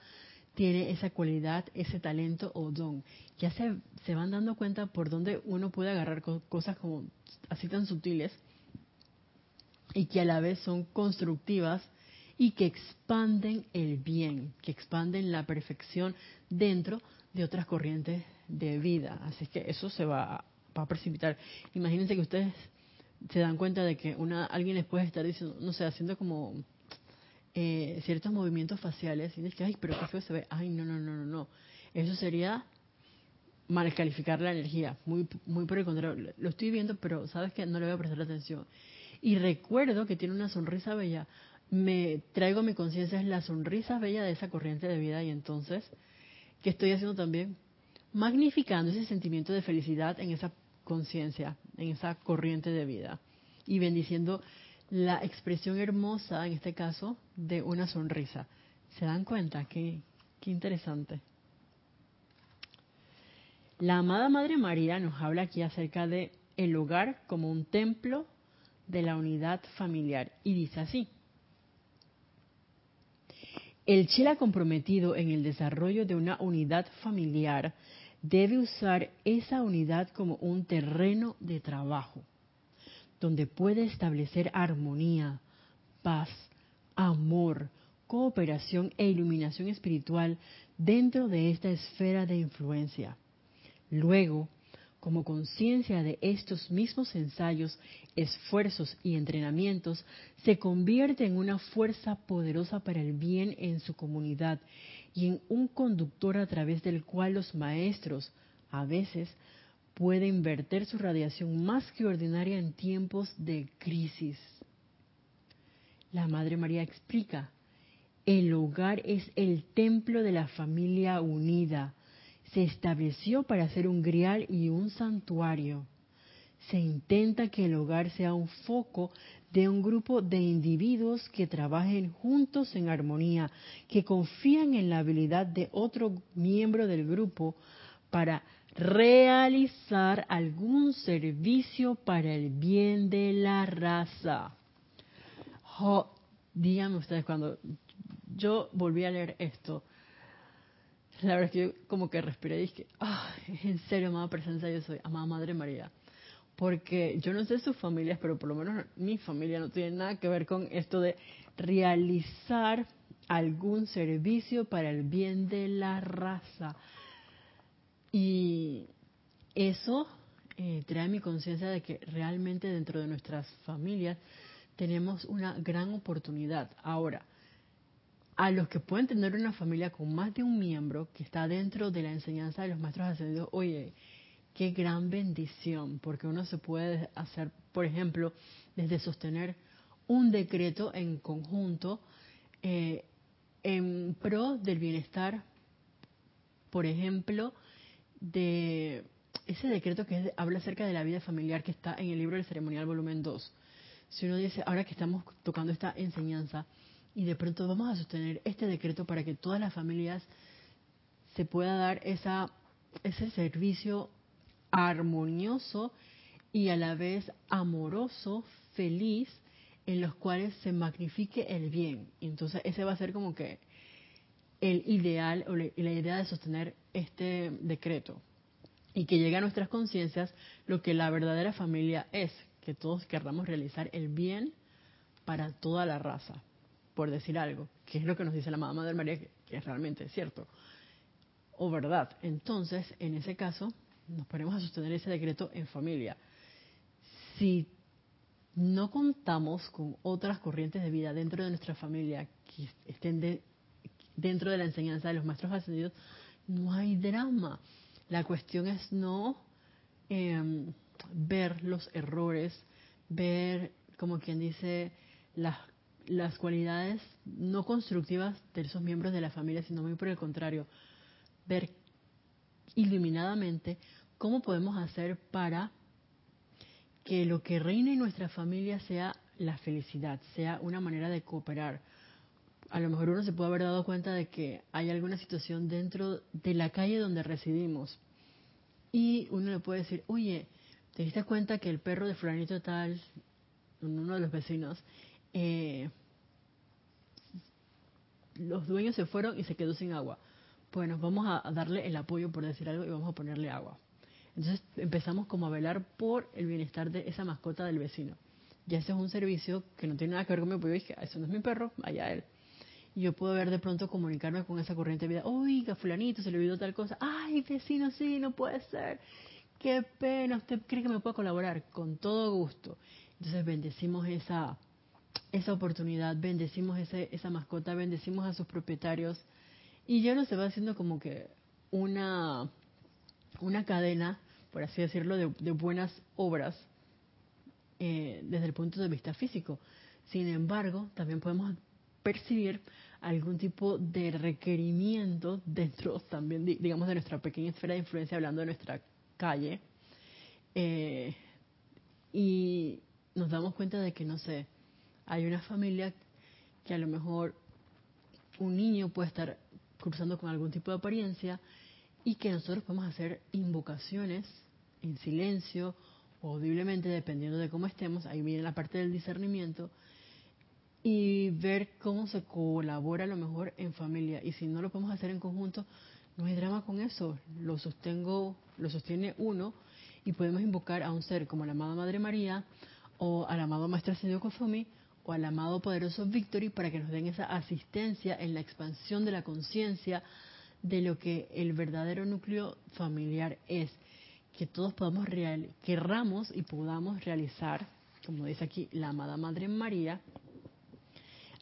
tiene esa cualidad, ese talento o don. Ya se, se van dando cuenta por dónde uno puede agarrar cosas como así tan sutiles y que a la vez son constructivas y que expanden el bien, que expanden la perfección dentro de otras corrientes de vida. Así que eso se va a, a precipitar. Imagínense que ustedes se dan cuenta de que una alguien les puede estar diciendo, no sé, haciendo como eh, ciertos movimientos faciales y dices que, ay, pero qué feo se ve. Ay, no, no, no, no, no. Eso sería mal calificar la energía. Muy, muy por el contrario. Lo estoy viendo, pero sabes que no le voy a prestar atención. Y recuerdo que tiene una sonrisa bella. Me traigo a mi conciencia la sonrisa bella de esa corriente de vida y entonces, ¿qué estoy haciendo también? Magnificando ese sentimiento de felicidad en esa conciencia, en esa corriente de vida. Y bendiciendo la expresión hermosa, en este caso, de una sonrisa. ¿Se dan cuenta? Qué, qué interesante. La amada Madre María nos habla aquí acerca de el hogar como un templo de la unidad familiar y dice así: El chela comprometido en el desarrollo de una unidad familiar debe usar esa unidad como un terreno de trabajo, donde puede establecer armonía, paz, amor, cooperación e iluminación espiritual dentro de esta esfera de influencia Luego, como conciencia de estos mismos ensayos, esfuerzos y entrenamientos, se convierte en una fuerza poderosa para el bien en su comunidad y en un conductor a través del cual los maestros, a veces, pueden verter su radiación más que ordinaria en tiempos de crisis. La Madre María explica, el hogar es el templo de la familia unida, se estableció para ser un grial y un santuario. Se intenta que el hogar sea un foco de un grupo de individuos que trabajen juntos en armonía, que confían en la habilidad de otro miembro del grupo para realizar algún servicio para el bien de la raza. díganme ustedes, cuando yo volví a leer esto, la verdad es que yo como que respiré y dije, ah, en serio, amada presencia, yo soy amada Madre María. Porque yo no sé sus familias, pero por lo menos mi familia no tiene nada que ver con esto de realizar algún servicio para el bien de la raza. Y eso eh, trae mi conciencia de que realmente dentro de nuestras familias tenemos una gran oportunidad. Ahora, a los que pueden tener una familia con más de un miembro que está dentro de la enseñanza de los maestros ascendidos, oye, qué gran bendición, porque uno se puede hacer, por ejemplo, desde sostener un decreto en conjunto eh, en pro del bienestar, por ejemplo, de ese decreto que habla acerca de la vida familiar que está en el libro del ceremonial volumen 2. Si uno dice, ahora que estamos tocando esta enseñanza, y de pronto vamos a sostener este decreto para que todas las familias se pueda dar esa, ese servicio armonioso y a la vez amoroso, feliz, en los cuales se magnifique el bien. Entonces ese va a ser como que el ideal o la idea de sostener este decreto y que llegue a nuestras conciencias lo que la verdadera familia es, que todos querramos realizar el bien para toda la raza por decir algo, que es lo que nos dice la mamá Madre María, que, es realmente cierto, o verdad. Entonces, en ese caso, nos ponemos a sostener ese decreto en familia. Si no contamos con otras corrientes de vida dentro de nuestra familia que estén dentro de la enseñanza de los maestros ascendidos, no hay drama. La cuestión es no em, ver los errores, ver, como quien dice, las las cualidades no constructivas de esos miembros de la familia, sino muy por el contrario, ver iluminadamente cómo podemos hacer para que lo que reine en nuestra familia sea la felicidad, sea una manera de cooperar. A lo mejor uno se puede haber dado cuenta de que hay alguna situación dentro de la calle donde residimos y uno le puede decir, oye, ¿te diste cuenta que el perro de fulanito tal, uno de los vecinos, eh, los dueños se fueron y se quedó sin agua. Bueno, vamos a darle el apoyo, por decir algo, y vamos a ponerle agua. Entonces empezamos como a velar por el bienestar de esa mascota del vecino. ya ese es un servicio que no tiene nada que ver con mi pollo, dije, eso no es mi perro, allá él. Y yo puedo ver de pronto comunicarme con esa corriente de vida, oiga, fulanito, se le olvidó tal cosa, ay, vecino, sí, no puede ser, qué pena, ¿usted cree que me puede colaborar? Con todo gusto. Entonces bendecimos esa, esa oportunidad, bendecimos ese, esa mascota, bendecimos a sus propietarios y ya no se va haciendo como que una, una cadena, por así decirlo, de, buenas obras eh, desde el punto de vista físico. Sin embargo, también podemos percibir algún tipo de requerimiento dentro también, digamos, de nuestra pequeña esfera de influencia, hablando de nuestra calle. Eh, y nos damos cuenta de que, no sé, hay una familia que a lo mejor un niño puede estar cruzando con algún tipo de apariencia y que nosotros podemos hacer invocaciones en silencio o audiblemente, dependiendo de cómo estemos, ahí viene la parte del discernimiento, y ver cómo se colabora a lo mejor en familia. Y si no lo podemos hacer en conjunto, no hay drama con eso, lo sostengo, lo sostiene uno y podemos invocar a un ser como la amada Madre María o al amado Maestro Ascendido Kofumi o al amado poderoso Victory para que nos den esa asistencia en la expansión de la conciencia de lo que el verdadero núcleo familiar es, que todos podamos real, querramos y podamos realizar, como dice aquí la amada Madre María,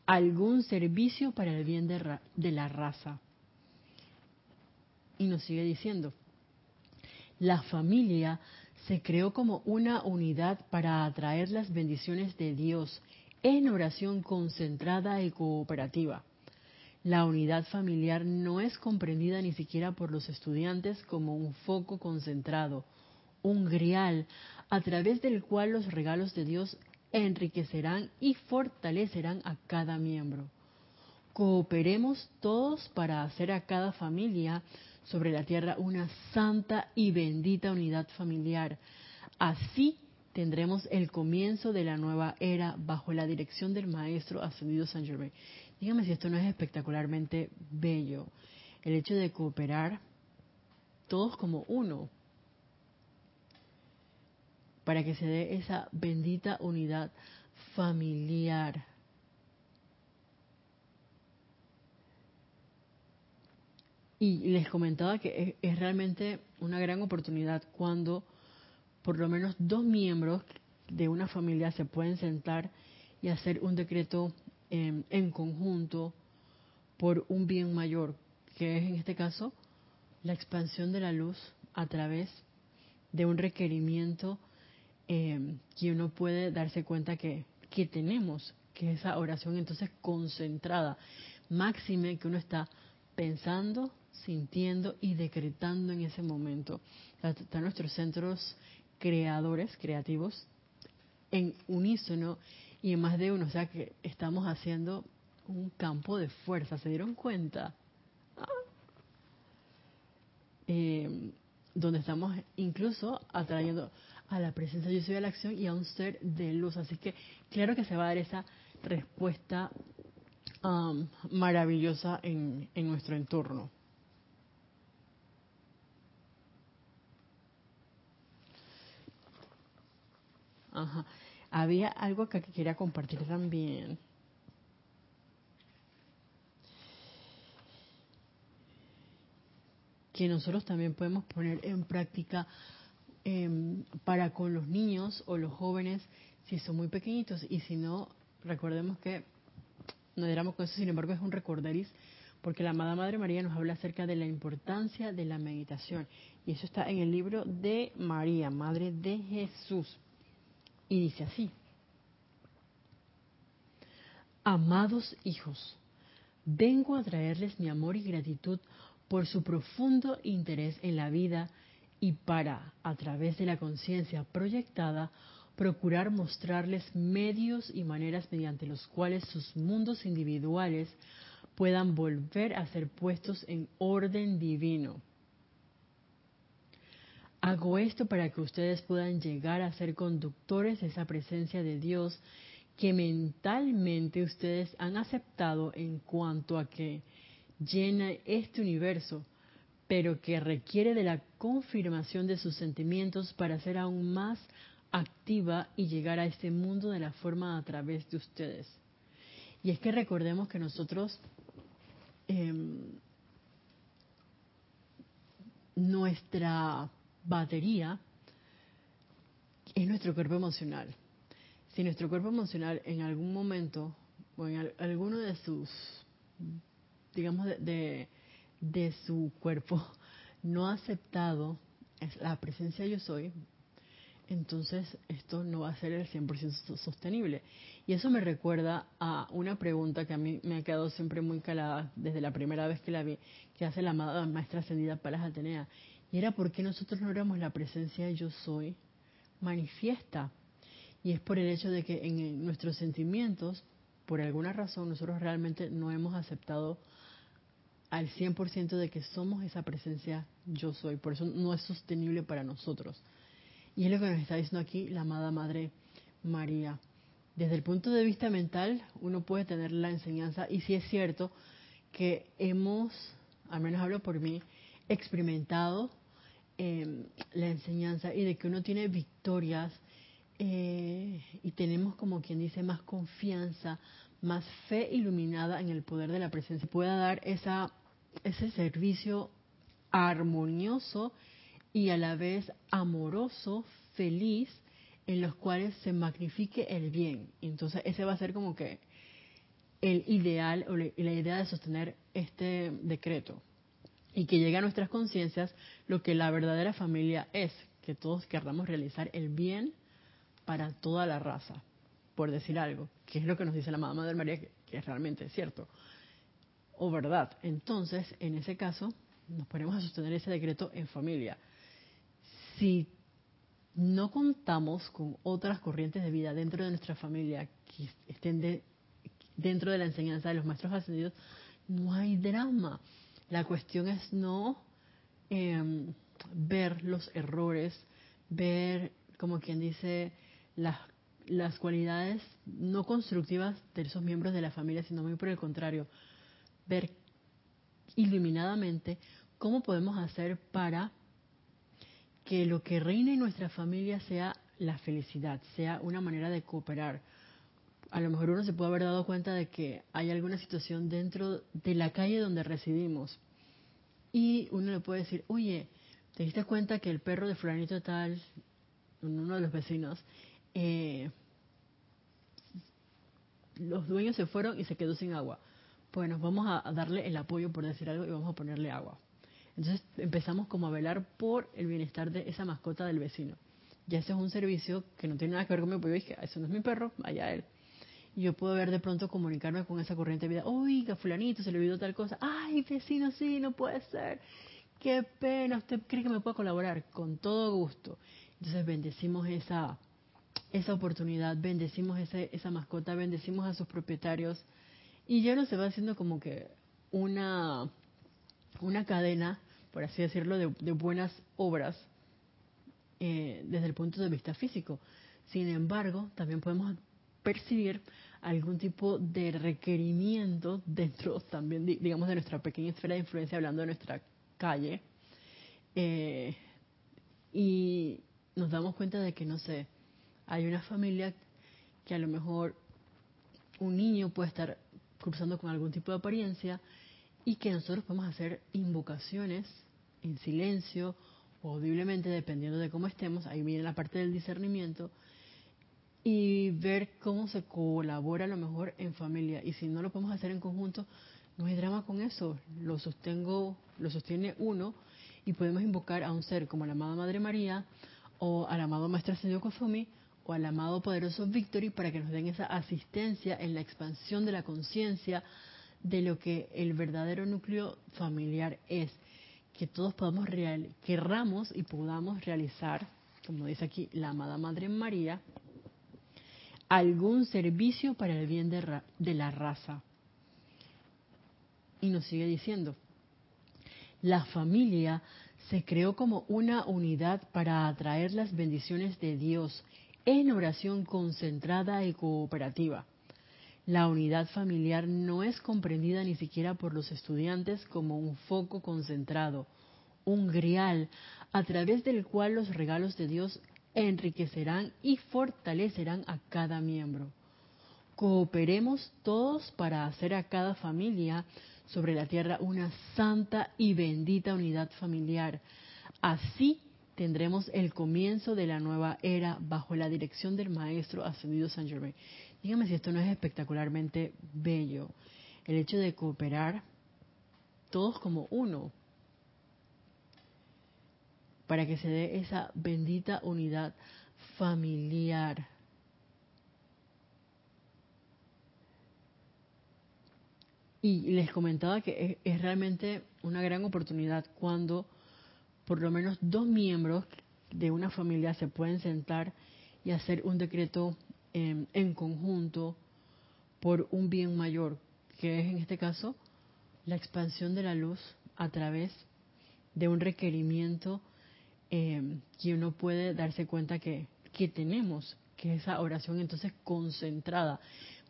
algún servicio para el bien de, de la raza. Y nos sigue diciendo, la familia se creó como una unidad para atraer las bendiciones de Dios en oración concentrada y cooperativa. La unidad familiar no es comprendida ni siquiera por los estudiantes como un foco concentrado, un grial a través del cual los regalos de Dios enriquecerán y fortalecerán a cada miembro. Cooperemos todos para hacer a cada familia sobre la tierra una santa y bendita unidad familiar. Así tendremos el comienzo de la nueva era bajo la dirección del Maestro Ascendido San Germain. Dígame si esto no es espectacularmente bello. El hecho de cooperar todos como uno para que se dé esa bendita unidad familiar. Y les comentaba que es, es realmente una gran oportunidad cuando por lo menos dos miembros de una familia se pueden sentar y hacer un decreto en conjunto por un bien mayor, que es en este caso la expansión de la luz a través de un requerimiento eh, que uno puede darse cuenta que, que tenemos, que esa oración entonces concentrada, máxime que uno está pensando, sintiendo y decretando en ese momento. Están nuestros centros creadores, creativos, en unísono y en más de uno. O sea que estamos haciendo un campo de fuerza, ¿se dieron cuenta? Ah. Eh, donde estamos incluso atrayendo a la presencia yo soy a la acción y a un ser de luz. Así que claro que se va a dar esa respuesta um, maravillosa en nuestro entorno. Ajá. Había algo que quería compartir también. Que nosotros también podemos poner en práctica em, para con los niños o los jóvenes si son muy pequeñitos y si no, recordemos que no diéramos con eso, sin embargo es un recorderis porque la amada Madre María nos habla acerca de la importancia de la meditación y eso está en el libro de María, Madre de Jesús. Y dice así, amados hijos, vengo a traerles mi amor y gratitud por su profundo interés en la vida y para, a través de la conciencia proyectada, procurar mostrarles medios y maneras mediante los cuales sus mundos individuales puedan volver a ser puestos en orden divino Hago esto para que ustedes puedan llegar a ser conductores de esa presencia de Dios que mentalmente ustedes han aceptado en cuanto a que llena este universo, pero que requiere de la confirmación de sus sentimientos para ser aún más activa y llegar a este mundo de la forma a través de ustedes. Y es que recordemos que nosotros, em, nuestra batería es nuestro cuerpo emocional. Si nuestro cuerpo emocional en algún momento o en alguno de sus, digamos, de, de su cuerpo no ha aceptado la presencia yo soy, entonces esto no va a ser el 100% sostenible. Y eso me recuerda a una pregunta que a mí me ha quedado siempre muy calada desde la primera vez que la vi, que hace la amada maestra ascendida Palas Atenea. Y era por qué nosotros no éramos la presencia yo soy manifiesta. Y es por el hecho de que en nuestros sentimientos, por alguna razón, nosotros realmente no hemos aceptado al 100% de que somos esa presencia yo soy. Por eso no es sostenible para nosotros. Y es lo que nos está diciendo aquí la amada Madre María. Desde el punto de vista mental, uno puede tener la enseñanza, y si es cierto que hemos, al menos hablo por mí, experimentado em, la enseñanza y de que uno tiene victorias eh, y tenemos como quien dice más confianza, más fe iluminada en el poder de la presencia, pueda dar esa, ese servicio armonioso y a la vez amoroso, feliz, en los cuales se magnifique el bien. Entonces ese va a ser como que el ideal o la idea de sostener este decreto y que llegue a nuestras conciencias lo que la verdadera familia es, que todos querramos realizar el bien para toda la raza, por decir algo, que es lo que nos dice la Madre María, que, que es realmente cierto o verdad. Entonces, en ese caso, nos ponemos a sostener ese decreto en familia si no contamos con otras corrientes de vida dentro de nuestra familia que estén dentro de la enseñanza de los maestros ascendidos, no hay drama. La cuestión es no em, ver los errores, ver, como quien dice, las, las cualidades no constructivas de esos miembros de la familia, sino muy por el contrario, ver iluminadamente cómo podemos hacer para que lo que reine en nuestra familia sea la felicidad, sea una manera de cooperar. A lo mejor uno se puede haber dado cuenta de que hay alguna situación dentro de la calle donde residimos y uno le puede decir, oye, ¿te diste cuenta que el perro de fulanito tal, uno de los vecinos, eh, los dueños se fueron y se quedó sin agua? Bueno, vamos a darle el apoyo por decir algo y vamos a ponerle agua. Entonces empezamos como a velar por el bienestar de esa mascota del vecino. Ya ese es un servicio que no tiene nada que ver conmigo, porque yo dije, eso no es mi perro, allá él. Yo puedo ver de pronto comunicarme con esa corriente de vida, oiga, fulanito, se le olvidó tal cosa, ay, vecino, sí, no puede ser, qué pena, ¿usted cree que me puede colaborar? Con todo gusto. Entonces bendecimos esa, esa oportunidad, bendecimos ese, esa mascota, bendecimos a sus propietarios, y ya no se va haciendo como que una una cadena, por así decirlo, de, buenas obras eh, desde el punto de vista físico. Sin embargo, también podemos percibir algún tipo de requerimiento dentro también, digamos, de nuestra pequeña esfera de influencia, hablando de nuestra calle. Eh, y nos damos cuenta de que, no sé, hay una familia que a lo mejor un niño puede estar cruzando con algún tipo de apariencia y que nosotros podemos hacer invocaciones en silencio audiblemente, dependiendo de cómo estemos, ahí viene la parte del discernimiento, y ver cómo se colabora a lo mejor en familia. Y si no lo podemos hacer en conjunto, no hay drama con eso, lo sostengo, lo sostiene uno, y podemos invocar a un ser como la amada Madre María, o al amado Maestro Ascendido Kofumi, o al amado poderoso Victory para que nos den esa asistencia en la expansión de la conciencia, de lo que el verdadero núcleo familiar es, que todos podamos real, querramos y podamos realizar, como dice aquí la amada Madre María, algún servicio para el bien de, la raza. Y nos sigue diciendo, la familia se creó como una unidad para atraer las bendiciones de Dios en oración concentrada y cooperativa. La unidad familiar no es comprendida ni siquiera por los estudiantes como un foco concentrado, un grial a través del cual los regalos de Dios enriquecerán y fortalecerán a cada miembro. Cooperemos todos para hacer a cada familia sobre la tierra una santa y bendita unidad familiar. Así tendremos el comienzo de la nueva era bajo la dirección del Maestro Ascendido San Germain. Dígame si esto no es espectacularmente bello. El hecho de cooperar todos como uno para que se dé esa bendita unidad familiar. Y les comentaba que es, realmente una gran oportunidad cuando por lo menos dos miembros de una familia se pueden sentar y hacer un decreto en, en conjunto por un bien mayor, que es en este caso la expansión de la luz a través de un requerimiento eh, que uno puede darse cuenta que, que tenemos, que esa oración entonces concentrada,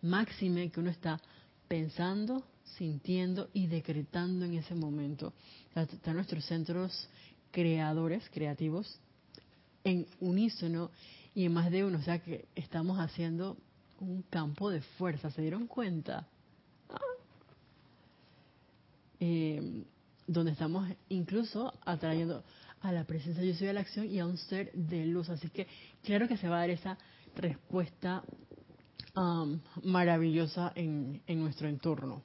máxime que uno está pensando, sintiendo y decretando en ese momento. Están nuestros centros creadores, creativos, en unísono y en más de uno. O sea que estamos haciendo un campo de fuerza. ¿Se dieron cuenta? Ah. Eh, donde estamos incluso atrayendo a la presencia yo soy a la acción y a un ser de luz. Así que claro que se va a dar esa respuesta um, maravillosa en, en nuestro entorno.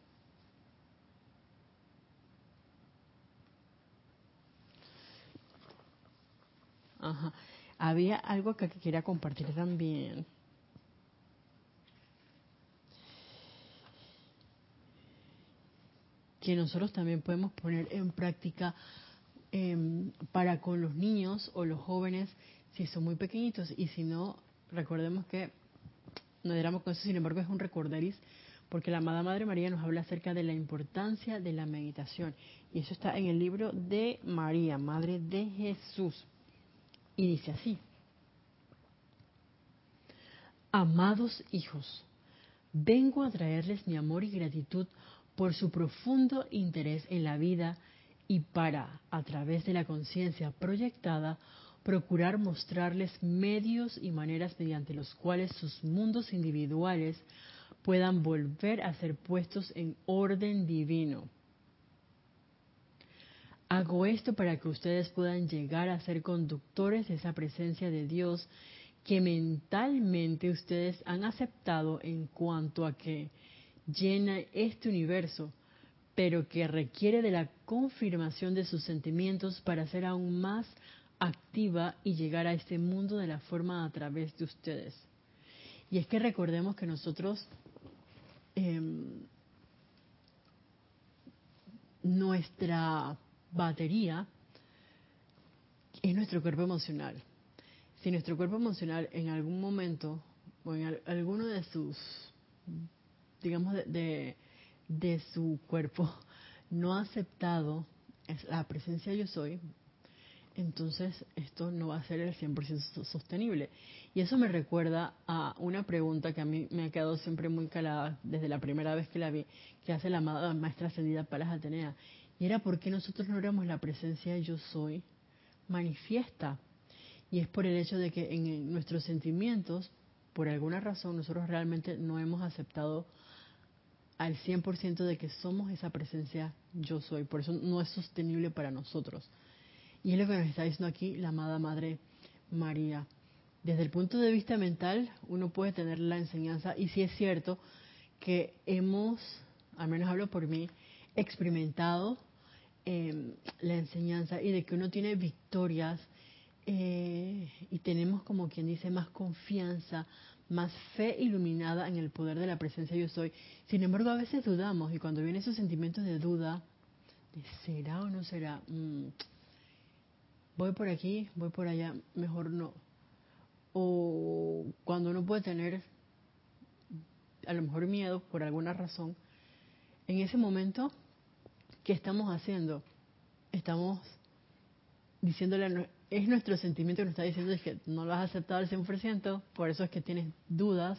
Ajá. Había algo que quería compartir también. Que nosotros también podemos poner en práctica Em, para con los niños o los jóvenes si son muy pequeñitos. Y si no, recordemos que no diéramos con eso, sin embargo es un recorderis porque la amada Madre María nos habla acerca de la importancia de la meditación. Y eso está en el libro de María, Madre de Jesús. Y dice así, Amados hijos, vengo a traerles mi amor y gratitud por su profundo interés en la vida y para, a través de la conciencia proyectada, procurar mostrarles medios y maneras mediante los cuales sus mundos individuales puedan volver a ser puestos en orden divino. Hago esto para que ustedes puedan llegar a ser conductores de esa presencia de Dios que mentalmente ustedes han aceptado en cuanto a que llena este universo pero que requiere de la confirmación de sus sentimientos para ser aún más activa y llegar a este mundo de la forma a través de ustedes. Y es que recordemos que nosotros, em, nuestra batería es nuestro cuerpo emocional. Si nuestro cuerpo emocional en algún momento o en alguno de sus, digamos, de de su cuerpo no ha aceptado la presencia yo soy, entonces esto no va a ser el 100% sostenible. Y eso me recuerda a una pregunta que a mí me ha quedado siempre muy calada desde la primera vez que la vi, que hace la maestra ascendida Palas Atenea. Y era por qué nosotros no éramos la presencia yo soy manifiesta. Y es por el hecho de que en nuestros sentimientos, por alguna razón, nosotros realmente no hemos aceptado al 100% de que somos esa presencia yo soy. Por eso no es sostenible para nosotros. Y es lo que nos está diciendo aquí la amada Madre María. Desde el punto de vista mental, uno puede tener la enseñanza, y sí es cierto que hemos, al menos hablo por mí, experimentado eh, la enseñanza y de que uno tiene victorias eh, y tenemos como quien dice más confianza, más fe iluminada en el poder de la presencia yo soy. Sin embargo, a veces dudamos y cuando vienen esos sentimientos de duda, de será o no será, mm, voy por aquí, voy por allá, mejor no. O cuando uno puede tener a lo mejor miedo por alguna razón, en ese momento, ¿qué estamos haciendo? Estamos diciéndole a es nuestro sentimiento que nos está diciendo es que no lo has aceptado al 100%, por eso es que tienes dudas,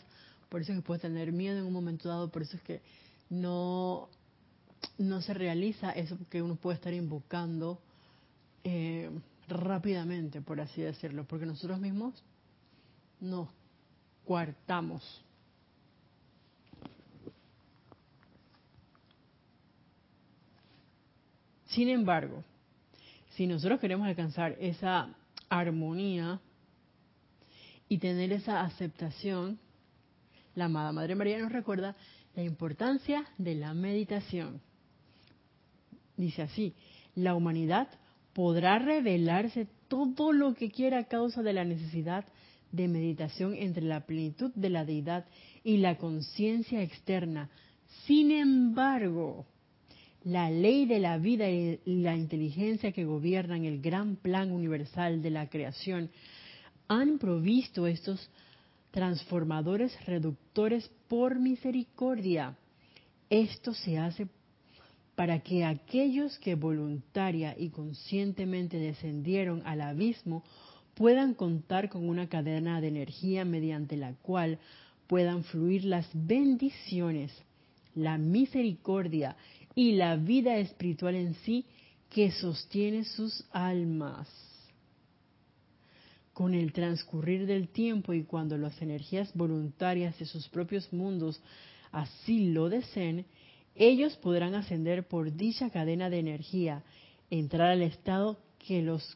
por eso es que puedes tener miedo en un momento dado, por eso es que no, no se realiza eso que uno puede estar invocando, eh, rápidamente, por así decirlo, porque nosotros mismos nos coartamos. Sin embargo, si nosotros queremos alcanzar esa armonía y tener esa aceptación, la amada Madre María nos recuerda la importancia de la meditación. Dice así, la humanidad podrá revelarse todo lo que quiera a causa de la necesidad de meditación entre la plenitud de la deidad y la conciencia externa. Sin embargo, la ley de la vida y la inteligencia que gobiernan el gran plan universal de la creación han provisto estos transformadores reductores por misericordia. Esto se hace para que aquellos que voluntaria y conscientemente descendieron al abismo puedan contar con una cadena de energía mediante la cual puedan fluir las bendiciones, la misericordia y la vida espiritual en sí que sostiene sus almas. Con el transcurrir del tiempo y cuando las energías voluntarias de sus propios mundos así lo deseen, ellos podrán ascender por dicha cadena de energía, entrar al estado que los